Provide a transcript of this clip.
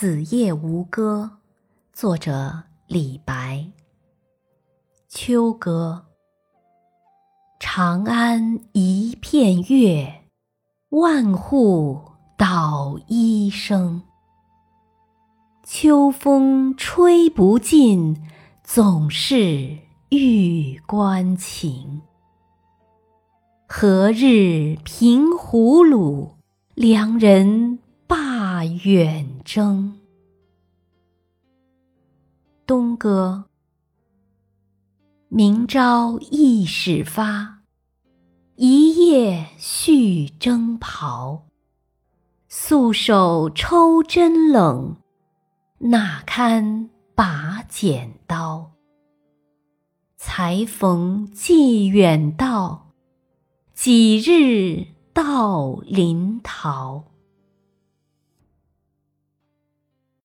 子夜吴歌》作者李白。秋歌。长安一片月，万户捣衣声。秋风吹不尽，总是玉关情。何日平胡虏，良人远征？东歌。明朝易始发，一夜续征袍。素手抽针冷，哪堪把剪刀？才逢寄远道，几日到临洮？